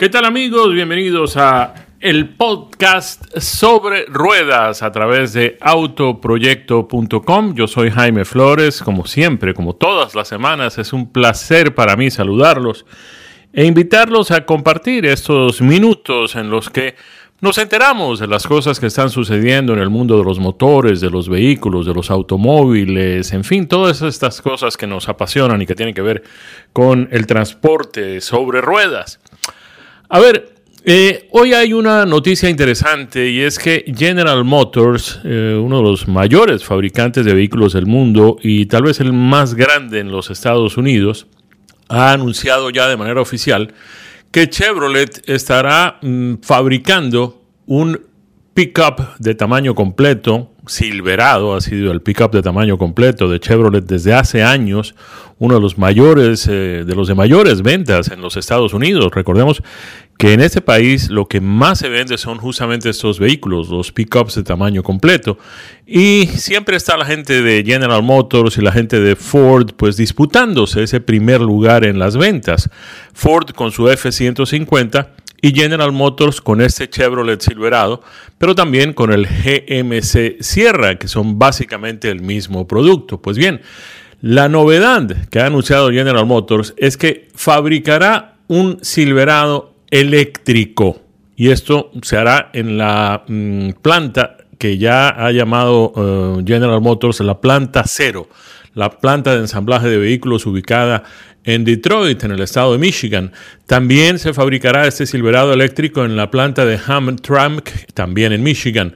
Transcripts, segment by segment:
¿Qué tal amigos? Bienvenidos a el podcast sobre ruedas a través de autoproyecto.com. Yo soy Jaime Flores, como siempre, como todas las semanas, es un placer para mí saludarlos e invitarlos a compartir estos minutos en los que nos enteramos de las cosas que están sucediendo en el mundo de los motores, de los vehículos, de los automóviles, en fin, todas estas cosas que nos apasionan y que tienen que ver con el transporte sobre ruedas. A ver, eh, hoy hay una noticia interesante y es que General Motors, eh, uno de los mayores fabricantes de vehículos del mundo y tal vez el más grande en los Estados Unidos, ha anunciado ya de manera oficial que Chevrolet estará mm, fabricando un pickup de tamaño completo, Silverado ha sido el pickup de tamaño completo de Chevrolet desde hace años, uno de los mayores, eh, de los de mayores ventas en los Estados Unidos. Recordemos que en este país lo que más se vende son justamente estos vehículos, los pickups de tamaño completo. Y siempre está la gente de General Motors y la gente de Ford pues disputándose ese primer lugar en las ventas. Ford con su F-150 y General Motors con este Chevrolet Silverado, pero también con el GMC Sierra, que son básicamente el mismo producto. Pues bien, la novedad que ha anunciado General Motors es que fabricará un Silverado eléctrico. Y esto se hará en la mm, planta que ya ha llamado eh, General Motors la planta cero, la planta de ensamblaje de vehículos ubicada en Detroit, en el estado de Michigan. También se fabricará este Silverado eléctrico en la planta de Hamtramck, también en Michigan.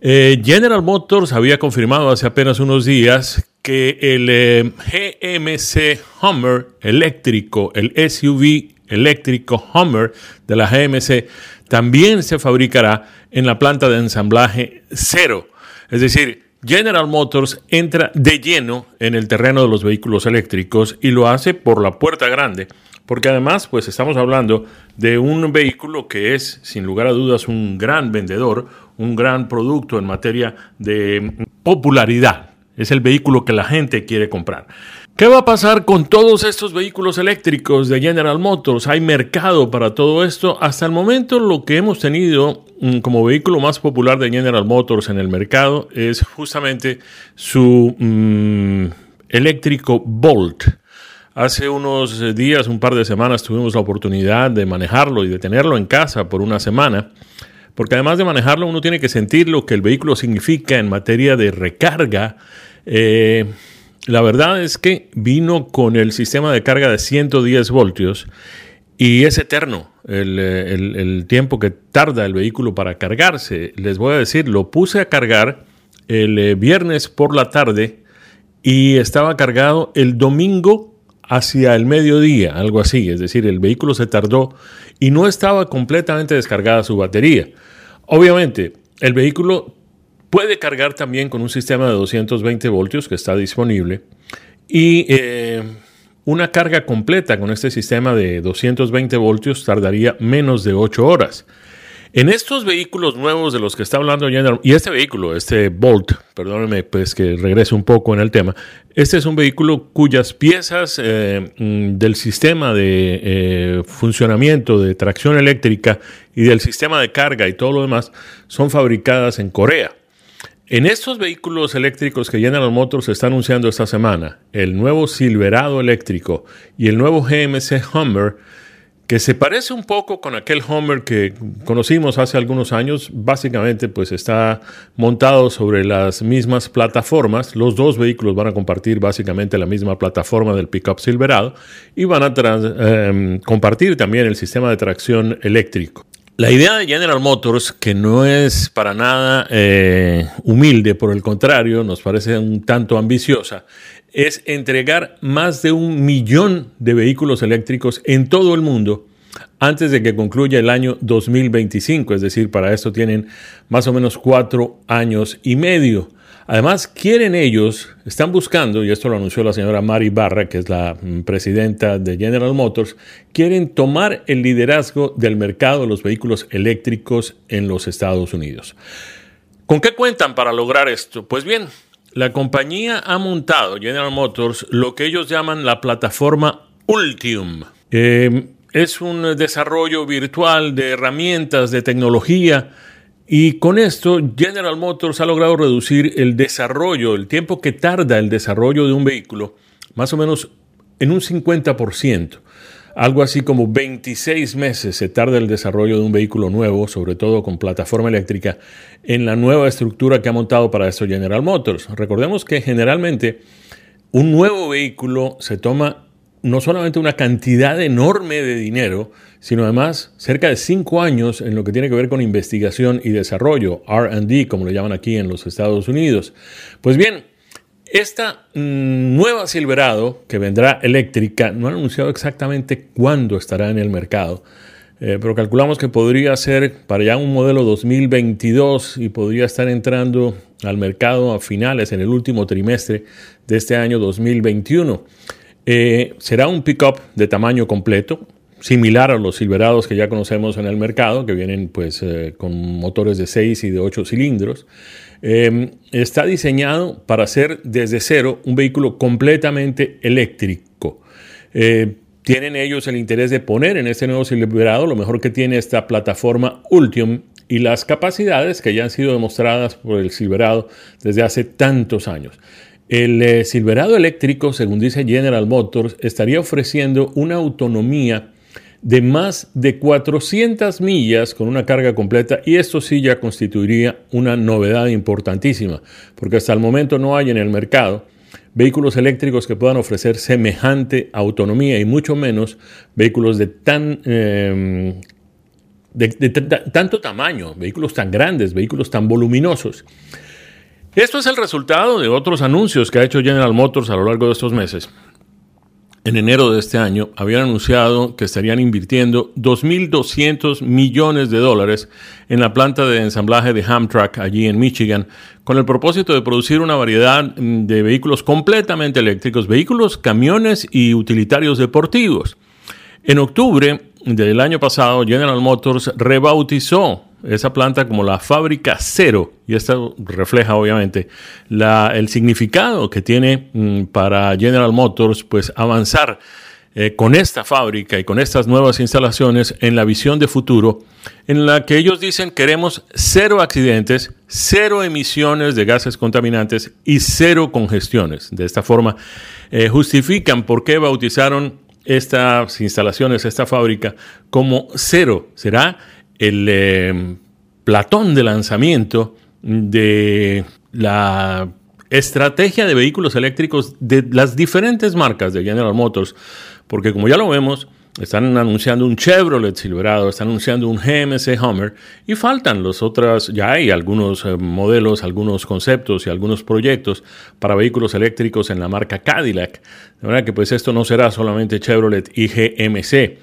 Eh, General Motors había confirmado hace apenas unos días que el eh, GMC Hummer eléctrico, el SUV eléctrico Hummer de la GMC también se fabricará en la planta de ensamblaje cero. Es decir, General Motors entra de lleno en el terreno de los vehículos eléctricos y lo hace por la puerta grande, porque además pues estamos hablando de un vehículo que es sin lugar a dudas un gran vendedor, un gran producto en materia de popularidad. Es el vehículo que la gente quiere comprar. ¿Qué va a pasar con todos estos vehículos eléctricos de General Motors? ¿Hay mercado para todo esto? Hasta el momento lo que hemos tenido mm, como vehículo más popular de General Motors en el mercado es justamente su mm, eléctrico Bolt. Hace unos días, un par de semanas, tuvimos la oportunidad de manejarlo y de tenerlo en casa por una semana, porque además de manejarlo uno tiene que sentir lo que el vehículo significa en materia de recarga. Eh, la verdad es que vino con el sistema de carga de 110 voltios y es eterno el, tiempo que tarda el vehículo para cargarse. Les voy a decir, lo puse a cargar el eh, viernes por la tarde y estaba cargado el domingo hacia el mediodía, algo así. Es decir, el vehículo se tardó y no estaba completamente descargada su batería. Obviamente, el vehículo Puede cargar también con un sistema de 220 voltios que está disponible y eh, una carga completa con este sistema de 220 voltios tardaría menos de 8 horas. En estos vehículos nuevos de los que está hablando General, y este vehículo, este Bolt, perdónenme pues que regrese un poco en el tema, este es un vehículo cuyas piezas eh, mm, del sistema de eh, funcionamiento de tracción eléctrica y del sistema de carga y todo lo demás son fabricadas en Corea. En estos vehículos eléctricos que General Motors se está anunciando esta semana, el nuevo Silverado eléctrico y el nuevo GMC Hummer, que se parece un poco con aquel Hummer que conocimos hace algunos años, básicamente pues está montado sobre las mismas plataformas, los dos vehículos van a compartir básicamente la misma plataforma del pickup Silverado y van a em, compartir también el sistema de tracción eléctrico. La idea de General Motors, que no es para nada eh, humilde, por el contrario, nos parece un tanto ambiciosa, es entregar más de un millón de vehículos eléctricos en todo el mundo antes de que concluya el año 2025. Es decir, para esto tienen más o menos cuatro años y medio. Además, quieren ellos, están buscando, y esto lo anunció la señora Mari Barra, que es la mm, presidenta de General Motors, quieren tomar el liderazgo del mercado de los vehículos eléctricos en los Estados Unidos. ¿Con qué cuentan para lograr esto? Pues bien, la compañía ha montado, General Motors, lo que ellos llaman la plataforma Ultium. Eh, es un desarrollo virtual de herramientas, de tecnología, y con esto General Motors ha logrado reducir el desarrollo, el tiempo que tarda el desarrollo de un vehículo, más o menos en un 50%. Algo así como 26 meses se tarda el desarrollo de un vehículo nuevo, sobre todo con plataforma eléctrica, en la nueva estructura que ha montado para esto General Motors. Recordemos que generalmente un nuevo vehículo se toma no solamente una cantidad enorme de dinero, sino además cerca de cinco años en lo que tiene que ver con investigación y desarrollo, RD, como le llaman aquí en los Estados Unidos. Pues bien, esta mm, nueva Silverado, que vendrá eléctrica, no han anunciado exactamente cuándo estará en el mercado, eh, pero calculamos que podría ser para ya un modelo 2022 y podría estar entrando al mercado a finales, en el último trimestre de este año 2021. Eh, será un pickup de tamaño completo, similar a los Silverados que ya conocemos en el mercado, que vienen pues eh, con motores de 6 y de 8 cilindros. Em, está diseñado para ser desde cero un vehículo completamente eléctrico. Eh, tienen ellos el interés de poner en este nuevo Silverado lo mejor que tiene esta plataforma Ultium y las capacidades que ya han sido demostradas por el Silverado desde hace tantos años. El eh, Silverado eléctrico, según dice General Motors, estaría ofreciendo una autonomía de más de 400 millas con una carga completa y esto sí ya constituiría una novedad importantísima, porque hasta el momento no hay en el mercado vehículos eléctricos que puedan ofrecer semejante autonomía y mucho menos vehículos de tan em, de, tanto tamaño, vehículos tan grandes, vehículos tan voluminosos. Esto es el resultado de otros anuncios que ha hecho General Motors a lo largo de estos meses. En enero de este año habían anunciado que estarían invirtiendo 2.200 millones de dólares en la planta de ensamblaje de Hamtramck allí en Michigan, con el propósito de producir una variedad de vehículos completamente eléctricos, vehículos, camiones y utilitarios deportivos. En octubre del año pasado, General Motors rebautizó esa planta como la fábrica cero, y esto refleja obviamente el significado que tiene mm, para General Motors, pues avanzar eh, con esta fábrica y con estas nuevas instalaciones en la visión de futuro, en la que ellos dicen queremos cero accidentes, cero emisiones de gases contaminantes y cero congestiones. De esta forma, eh, justifican por qué bautizaron estas instalaciones, esta fábrica, como cero. Será el eh, platón de lanzamiento de la estrategia de vehículos eléctricos de las diferentes marcas de General Motors, porque como ya lo vemos, están anunciando un Chevrolet Silverado, están anunciando un GMC Hummer y faltan los otros, ya hay algunos eh, modelos, algunos conceptos y algunos proyectos para vehículos eléctricos en la marca Cadillac. De manera que pues esto no será solamente Chevrolet y GMC.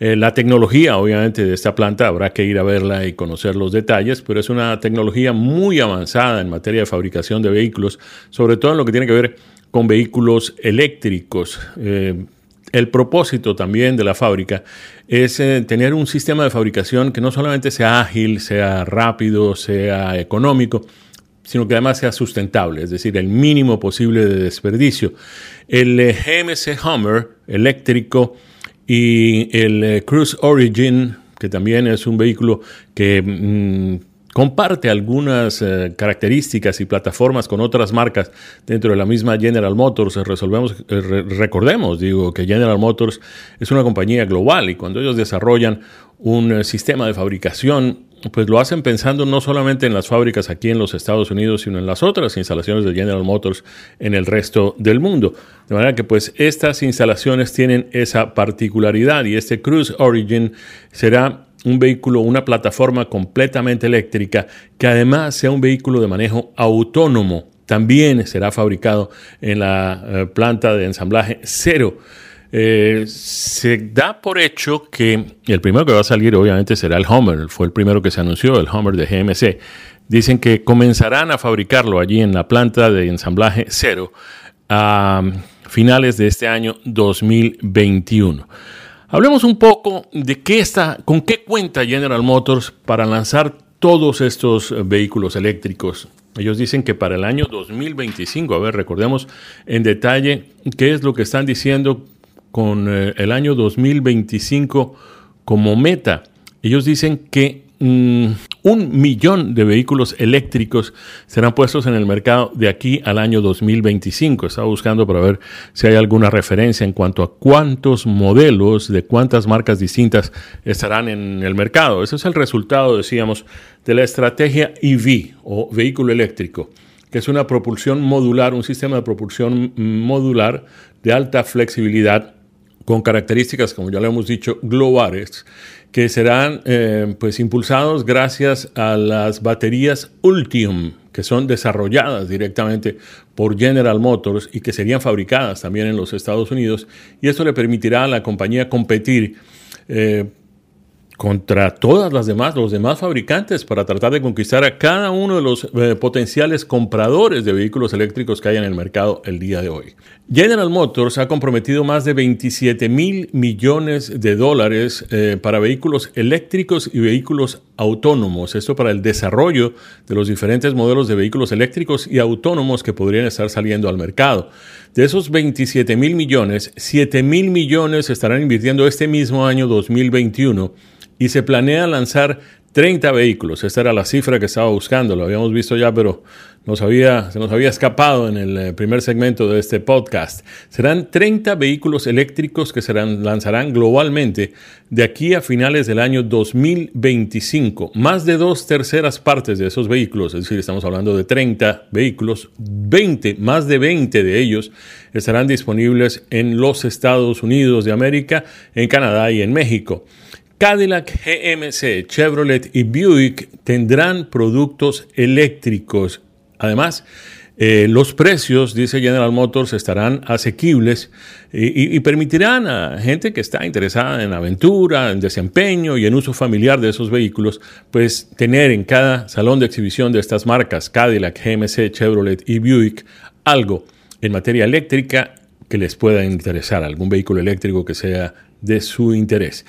Eh, la tecnología, obviamente, de esta planta habrá que ir a verla y conocer los detalles, pero es una tecnología muy avanzada en materia de fabricación de vehículos, sobre todo en lo que tiene que ver con vehículos eléctricos. Eh, el propósito también de la fábrica es eh, tener un sistema de fabricación que no solamente sea ágil, sea rápido, sea económico, sino que además sea sustentable, es decir, el mínimo posible de desperdicio. El GMC Hummer eléctrico y el eh, Cruise Origin, que también es un vehículo que mm, comparte algunas eh, características y plataformas con otras marcas dentro de la misma General Motors. Resolvemos, eh, recordemos, digo, que General Motors es una compañía global y cuando ellos desarrollan un sistema de fabricación pues lo hacen pensando no solamente en las fábricas aquí en los Estados Unidos, sino en las otras instalaciones de General Motors en el resto del mundo. De manera que pues estas instalaciones tienen esa particularidad y este Cruise Origin será un vehículo, una plataforma completamente eléctrica que además sea un vehículo de manejo autónomo. También será fabricado en la eh, planta de ensamblaje cero eh, se da por hecho que el primero que va a salir obviamente será el Hummer, fue el primero que se anunció, el Hummer de GMC. Dicen que comenzarán a fabricarlo allí en la planta de ensamblaje cero a finales de este año 2021. Hablemos un poco de qué está, con qué cuenta General Motors para lanzar todos estos vehículos eléctricos. Ellos dicen que para el año 2025, a ver, recordemos en detalle qué es lo que están diciendo con eh, el año 2025 como meta. Ellos dicen que mm, un millón de vehículos eléctricos serán puestos en el mercado de aquí al año 2025. Estaba buscando para ver si hay alguna referencia en cuanto a cuántos modelos de cuántas marcas distintas estarán en el mercado. Ese es el resultado, decíamos, de la estrategia EV o vehículo eléctrico que es una propulsión modular, un sistema de propulsión modular de alta flexibilidad con características, como ya lo hemos dicho, globales, que serán eh, pues impulsados gracias a las baterías Ultium, que son desarrolladas directamente por General Motors y que serían fabricadas también en los Estados Unidos. Y esto le permitirá a la compañía competir eh, contra todas las demás, los demás fabricantes para tratar de conquistar a cada uno de los eh, potenciales compradores de vehículos eléctricos que hay en el mercado el día de hoy. General Motors ha comprometido más de 27 mil millones de dólares eh, para vehículos eléctricos y vehículos autónomos. Esto para el desarrollo de los diferentes modelos de vehículos eléctricos y autónomos que podrían estar saliendo al mercado. De esos 27 mil millones, 7 mil millones estarán invirtiendo este mismo año 2021 y se planea lanzar 30 vehículos. Esta era la cifra que estaba buscando, lo habíamos visto ya, pero se nos había escapado en el eh, primer segmento de este podcast. Serán 30 vehículos eléctricos que se lanzarán globalmente de aquí a finales del año 2025. Más de dos terceras partes de esos vehículos, es decir, estamos hablando de 30 vehículos, 20, más de 20 de ellos estarán disponibles en los Estados Unidos de América, en Canadá y en México. Cadillac, GMC, Chevrolet y Buick tendrán productos eléctricos. Además, eh, los precios, dice General Motors, estarán asequibles y, permitirán a gente que está interesada en aventura, en desempeño y en uso familiar de esos vehículos, pues tener en cada salón de exhibición de estas marcas, Cadillac, GMC, Chevrolet y Buick, algo en materia eléctrica que les pueda interesar, algún vehículo eléctrico que sea de su interés.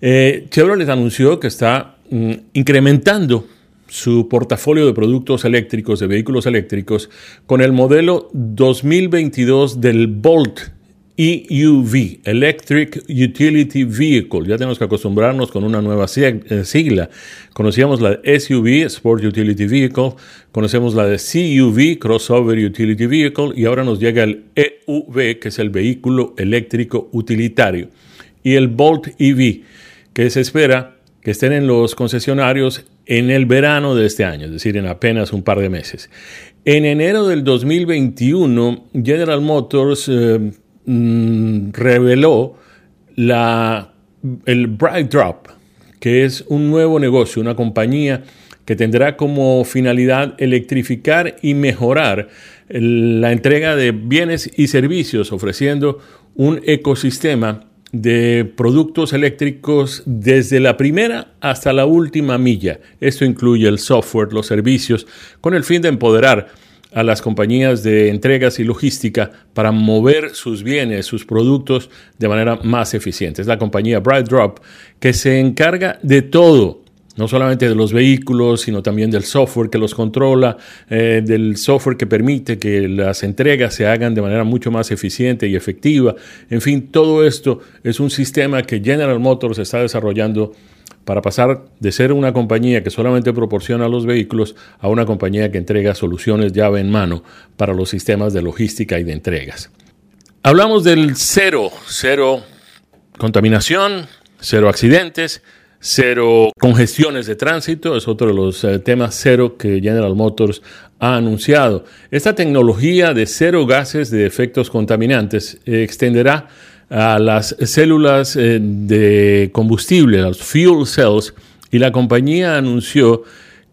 Eh, Chevrolet anunció que está mm, incrementando su portafolio de productos eléctricos, de vehículos eléctricos, con el modelo 2022 del Bolt EUV, Electric Utility Vehicle. Ya tenemos que acostumbrarnos con una nueva eh, sigla. Conocíamos la SUV, Sport Utility Vehicle, conocemos la de CUV, Crossover Utility Vehicle, y ahora nos llega el EUV, que es el vehículo eléctrico utilitario, y el Bolt EV que se espera que estén en los concesionarios en el verano de este año, es decir, en apenas un par de meses. En enero del 2021, General Motors eh, mm, reveló la, el Bright Drop, que es un nuevo negocio, una compañía que tendrá como finalidad electrificar y mejorar la entrega de bienes y servicios, ofreciendo un ecosistema de productos eléctricos desde la primera hasta la última milla. Esto incluye el software, los servicios, con el fin de empoderar a las compañías de entregas y logística para mover sus bienes, sus productos de manera más eficiente. Es la compañía Bright Drop que se encarga de todo no solamente de los vehículos, sino también del software que los controla, eh, del software que permite que las entregas se hagan de manera mucho más eficiente y efectiva. En fin, todo esto es un sistema que General Motors está desarrollando para pasar de ser una compañía que solamente proporciona los vehículos a una compañía que entrega soluciones llave en mano para los sistemas de logística y de entregas. Hablamos del cero, cero contaminación, cero accidentes, cero congestiones de tránsito, es otro de los eh, temas cero que General Motors ha anunciado. Esta tecnología de cero gases de efectos contaminantes extenderá a las células eh, de combustible, los fuel cells, y la compañía anunció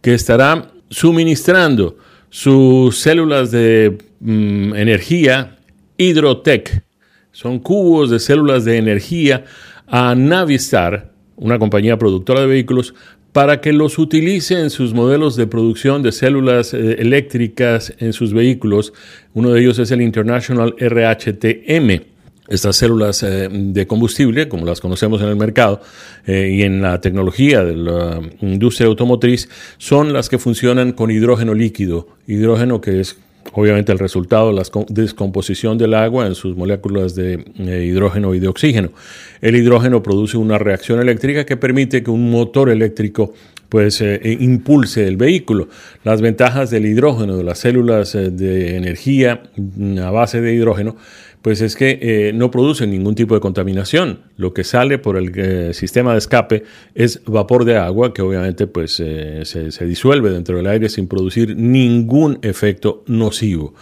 que estará suministrando sus células de mm, energía Hydrotech. Son cubos de células de energía a Navistar, una compañía productora de vehículos, para que los utilice en sus modelos de producción de células eh, eléctricas en sus vehículos. Uno de ellos es el International RHTM. Estas células eh, de combustible, como las conocemos en el mercado eh, y en la tecnología de la industria automotriz, son las que funcionan con hidrógeno líquido, hidrógeno que es obviamente el resultado la descomposición del agua en sus moléculas de eh, hidrógeno y de oxígeno. El hidrógeno produce una reacción eléctrica que permite que un motor eléctrico pues eh, e impulse el vehículo. Las ventajas del hidrógeno, de las células eh, de energía mm, a base de hidrógeno, pues es que eh, no producen ningún tipo de contaminación. Lo que sale por el sistema de escape es vapor de agua que obviamente pues se, se disuelve dentro del aire sin producir ningún efecto nocivo.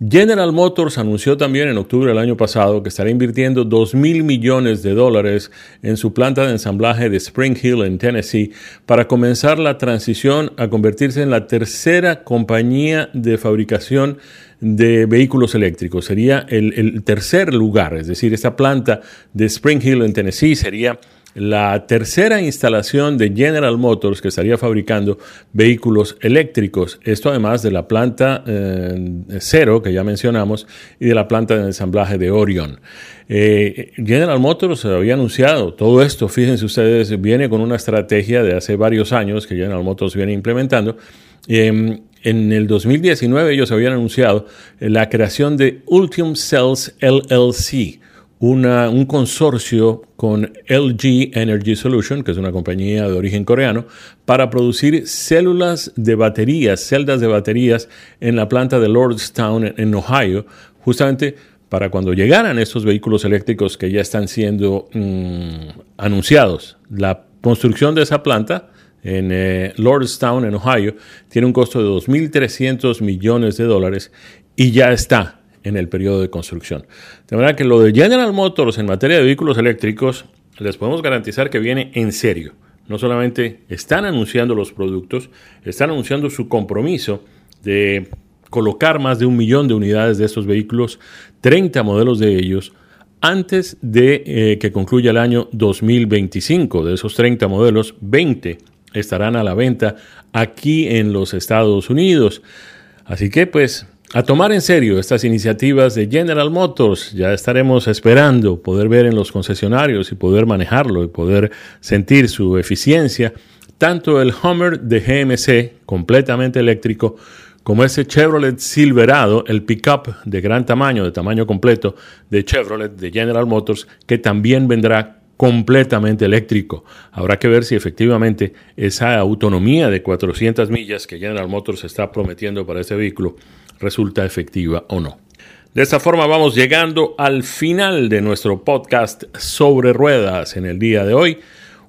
General Motors anunció también en octubre del año pasado que estará invirtiendo 2 mil millones de dólares en su planta de ensamblaje de Spring Hill en Tennessee para comenzar la transición a convertirse en la tercera compañía de fabricación de vehículos eléctricos. Sería el, el tercer lugar, es decir, esta planta de Spring Hill en Tennessee sería la tercera instalación de General Motors que estaría fabricando vehículos eléctricos. Esto además de la planta eh, cero que ya mencionamos y de la planta de ensamblaje de Orion. Eh, General Motors había anunciado todo esto, fíjense ustedes, viene con una estrategia de hace varios años que General Motors viene implementando. Em, en el 2019 ellos habían anunciado la creación de Ultium Cells LLC un consorcio con LG Energy Solution, que es una compañía de origen coreano, para producir células de baterías, celdas de baterías en la planta de Lordstown en Ohio, justamente para cuando llegaran estos vehículos eléctricos que ya están siendo mm, anunciados. La construcción de esa planta en eh, Lordstown, en Ohio, tiene un costo de 2.300 millones de dólares y ya está en el periodo de construcción. De manera que lo de General Motors en materia de vehículos eléctricos, les podemos garantizar que viene en serio. No solamente están anunciando los productos, están anunciando su compromiso de colocar más de un millón de unidades de estos vehículos, 30 modelos de ellos, antes de eh, que concluya el año 2025. De esos 30 modelos, 20 estarán a la venta aquí en los Estados Unidos. Así que pues a tomar en serio estas iniciativas de General Motors. Ya estaremos esperando poder ver en los concesionarios y poder manejarlo y poder sentir su eficiencia. Tanto el Hummer de GMC, completamente eléctrico, como ese Chevrolet Silverado, el pickup de gran tamaño, de tamaño completo de Chevrolet de General Motors, que también vendrá completamente eléctrico. Habrá que ver si efectivamente esa autonomía de 400 millas que General Motors está prometiendo para este vehículo resulta efectiva o no. De esta forma vamos llegando al final de nuestro podcast sobre ruedas en el día de hoy.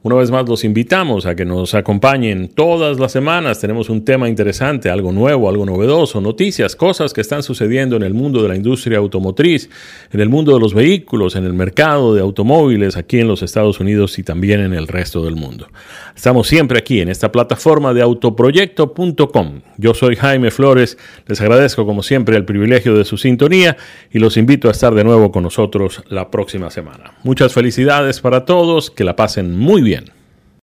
Una vez más los invitamos a que nos acompañen todas las semanas. Tenemos un tema interesante, algo nuevo, algo novedoso, noticias, cosas que están sucediendo en el mundo de la industria automotriz, en el mundo de los vehículos, en el mercado de automóviles aquí en los Estados Unidos y también en el resto del mundo. Estamos siempre aquí en esta plataforma de autoproyecto.com. Yo soy Jaime Flores, les agradezco como siempre el privilegio de su sintonía y los invito a estar de nuevo con nosotros la próxima semana. Muchas felicidades para todos, que la pasen muy bien.